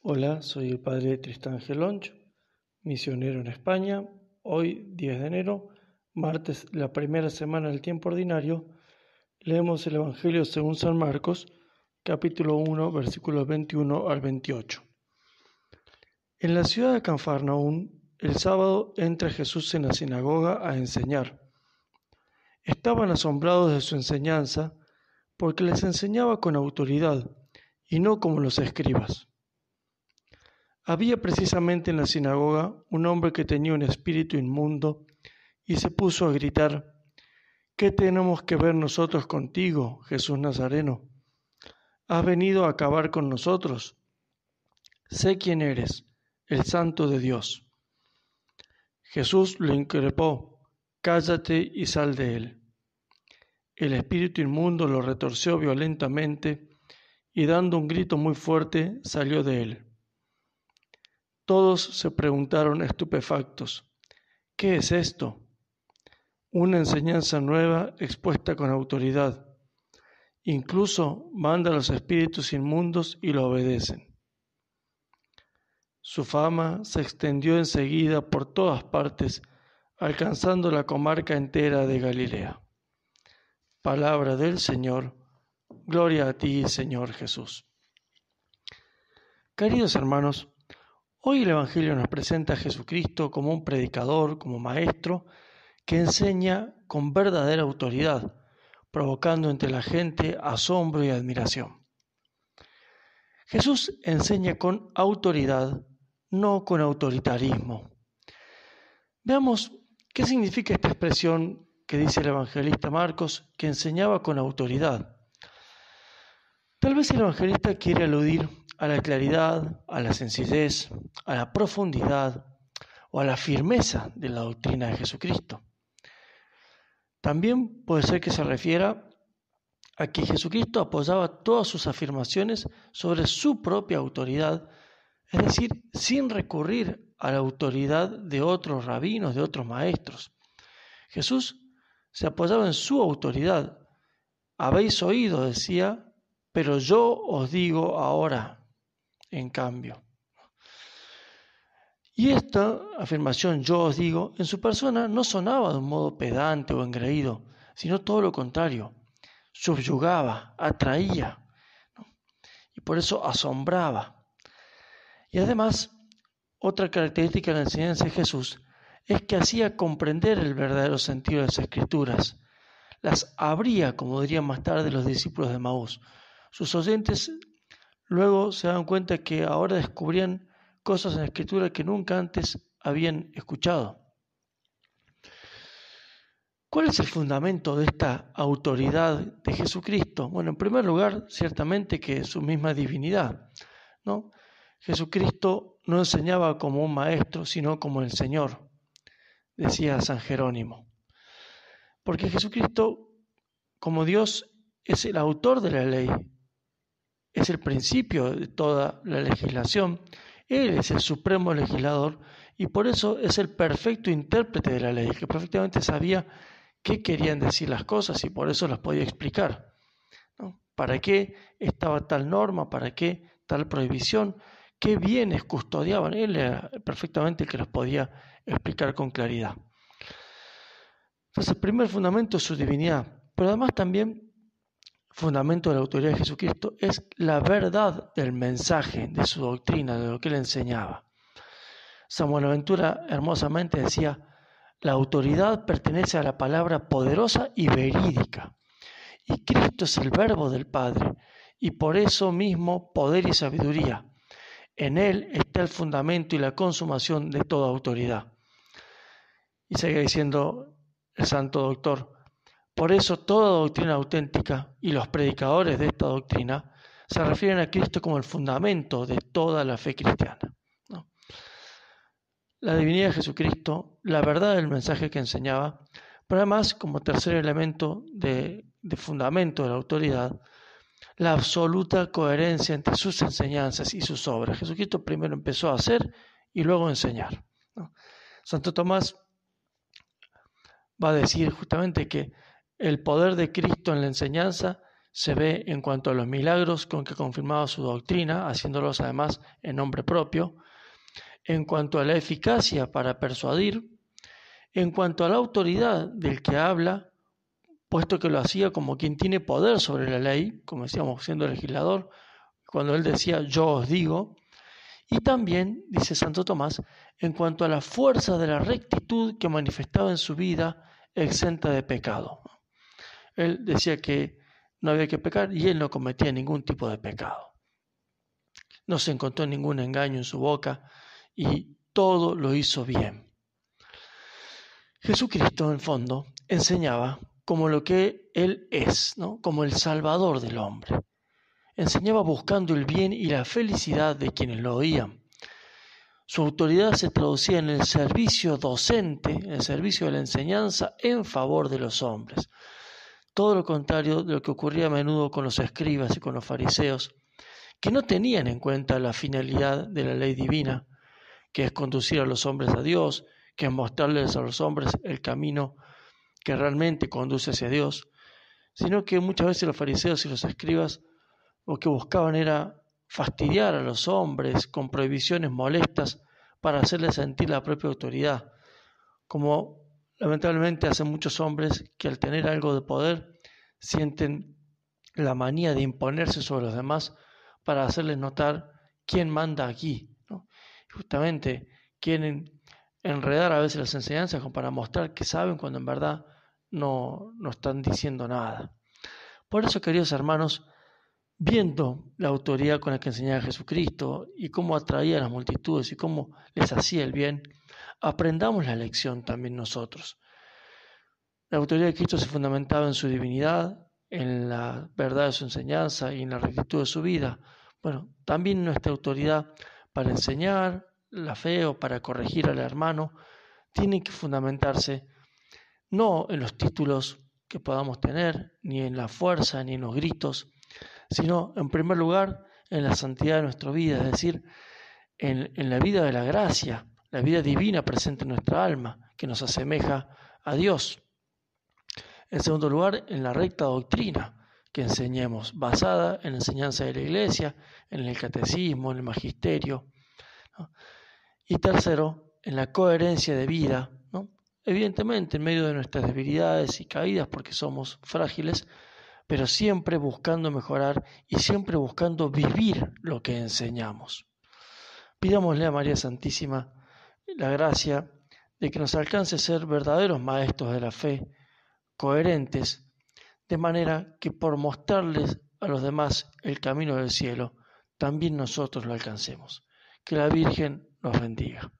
Hola, soy el padre Tristán Gelonch, misionero en España. Hoy, 10 de enero, martes, la primera semana del tiempo ordinario, leemos el Evangelio según San Marcos, capítulo 1, versículos 21 al 28. En la ciudad de Canfarnaún, el sábado entra Jesús en la sinagoga a enseñar. Estaban asombrados de su enseñanza porque les enseñaba con autoridad y no como los escribas. Había precisamente en la sinagoga un hombre que tenía un espíritu inmundo y se puso a gritar, ¿qué tenemos que ver nosotros contigo, Jesús Nazareno? ¿Has venido a acabar con nosotros? Sé quién eres, el santo de Dios. Jesús lo increpó, cállate y sal de él. El espíritu inmundo lo retorció violentamente y dando un grito muy fuerte salió de él. Todos se preguntaron estupefactos, ¿qué es esto? Una enseñanza nueva expuesta con autoridad. Incluso manda a los espíritus inmundos y lo obedecen. Su fama se extendió enseguida por todas partes, alcanzando la comarca entera de Galilea. Palabra del Señor. Gloria a ti, Señor Jesús. Queridos hermanos, Hoy el Evangelio nos presenta a Jesucristo como un predicador, como maestro, que enseña con verdadera autoridad, provocando entre la gente asombro y admiración. Jesús enseña con autoridad, no con autoritarismo. Veamos qué significa esta expresión que dice el evangelista Marcos, que enseñaba con autoridad. Tal vez el evangelista quiere aludir a la claridad, a la sencillez, a la profundidad o a la firmeza de la doctrina de Jesucristo. También puede ser que se refiera a que Jesucristo apoyaba todas sus afirmaciones sobre su propia autoridad, es decir, sin recurrir a la autoridad de otros rabinos, de otros maestros. Jesús se apoyaba en su autoridad. Habéis oído, decía, pero yo os digo ahora, en cambio. Y esta afirmación, yo os digo, en su persona no sonaba de un modo pedante o engreído, sino todo lo contrario, subyugaba, atraía, y por eso asombraba. Y además, otra característica de la enseñanza de Jesús es que hacía comprender el verdadero sentido de las escrituras, las abría, como dirían más tarde los discípulos de Maús. Sus oyentes Luego se dan cuenta que ahora descubrían cosas en la escritura que nunca antes habían escuchado. ¿Cuál es el fundamento de esta autoridad de Jesucristo? Bueno, en primer lugar, ciertamente que su misma divinidad. ¿no? Jesucristo no enseñaba como un maestro, sino como el Señor, decía San Jerónimo. Porque Jesucristo, como Dios, es el autor de la ley, es el principio de toda la legislación. Él es el supremo legislador y por eso es el perfecto intérprete de la ley, que perfectamente sabía qué querían decir las cosas y por eso las podía explicar. ¿Para qué estaba tal norma? ¿Para qué tal prohibición? ¿Qué bienes custodiaban? Él era perfectamente el que los podía explicar con claridad. Entonces, el primer fundamento es su divinidad, pero además también fundamento de la autoridad de Jesucristo es la verdad del mensaje, de su doctrina, de lo que él enseñaba. San Buenaventura hermosamente decía, la autoridad pertenece a la palabra poderosa y verídica. Y Cristo es el verbo del Padre, y por eso mismo poder y sabiduría. En Él está el fundamento y la consumación de toda autoridad. Y sigue diciendo el santo doctor, por eso toda doctrina auténtica y los predicadores de esta doctrina se refieren a Cristo como el fundamento de toda la fe cristiana. La divinidad de Jesucristo, la verdad del mensaje que enseñaba, pero además como tercer elemento de, fundamento de la autoridad, la absoluta coherencia entre sus enseñanzas y sus obras. Jesucristo primero empezó a hacer y luego a enseñar. Santo Tomás va a decir justamente que el poder de Cristo en la enseñanza se ve en cuanto a los milagros con que confirmaba su doctrina, haciéndolos además en nombre propio, en cuanto a la eficacia para persuadir, en cuanto a la autoridad del que habla, puesto que lo hacía como quien tiene poder sobre la ley, como decíamos siendo legislador, cuando él decía yo os digo, y también, dice Santo Tomás, en cuanto a la fuerza de la rectitud que manifestaba en su vida exenta de pecado. Él decía que no había que pecar y él no cometía ningún tipo de pecado. No se encontró ningún engaño en su boca y todo lo hizo bien. Jesucristo, en fondo, enseñaba como lo que Él es, ¿no? como el Salvador del hombre. Enseñaba buscando el bien y la felicidad de quienes lo oían. Su autoridad se traducía en el servicio docente, en el servicio de la enseñanza en favor de los hombres. Todo lo contrario de lo que ocurría a menudo con los escribas y con los fariseos, que no tenían en cuenta la finalidad de la ley divina, que es conducir a los hombres a Dios, que es mostrarles a los hombres el camino que realmente conduce hacia Dios, sino que muchas veces los fariseos y los escribas lo que buscaban era fastidiar a los hombres con prohibiciones molestas para hacerles sentir la propia autoridad, como lamentablemente hacen muchos hombres que al tener algo de poder sienten la manía de imponerse sobre los demás para hacerles notar quién manda aquí. Justamente quieren enredar a veces las enseñanzas para mostrar que saben cuando en verdad no, no están diciendo nada. Por eso, queridos hermanos, viendo la autoridad con la que enseñaba Jesucristo y cómo atraía a las multitudes y cómo les hacía el bien, aprendamos la lección también nosotros. La autoridad de Cristo se fundamentaba en su divinidad, en la verdad de su enseñanza y en la rectitud de su vida. Bueno, también nuestra autoridad para enseñar la fe o para corregir al hermano tiene que fundamentarse no en los títulos que podamos tener, ni en la fuerza, ni en los gritos, sino en primer lugar en la santidad de nuestra vida, es decir, en, la vida de la gracia, la vida divina presente en nuestra alma, que nos asemeja a Dios. En segundo lugar, en la recta doctrina que enseñemos, basada en la enseñanza de la Iglesia, en el catecismo, en el magisterio. Y tercero, en la coherencia de vida, evidentemente en medio de nuestras debilidades y caídas, porque somos frágiles, pero siempre buscando mejorar y siempre buscando vivir lo que enseñamos. Pidámosle a María Santísima la gracia de que nos alcance ser verdaderos maestros de la fe, coherentes, de manera que por mostrarles a los demás el camino del cielo, también nosotros lo alcancemos. Que la Virgen nos bendiga.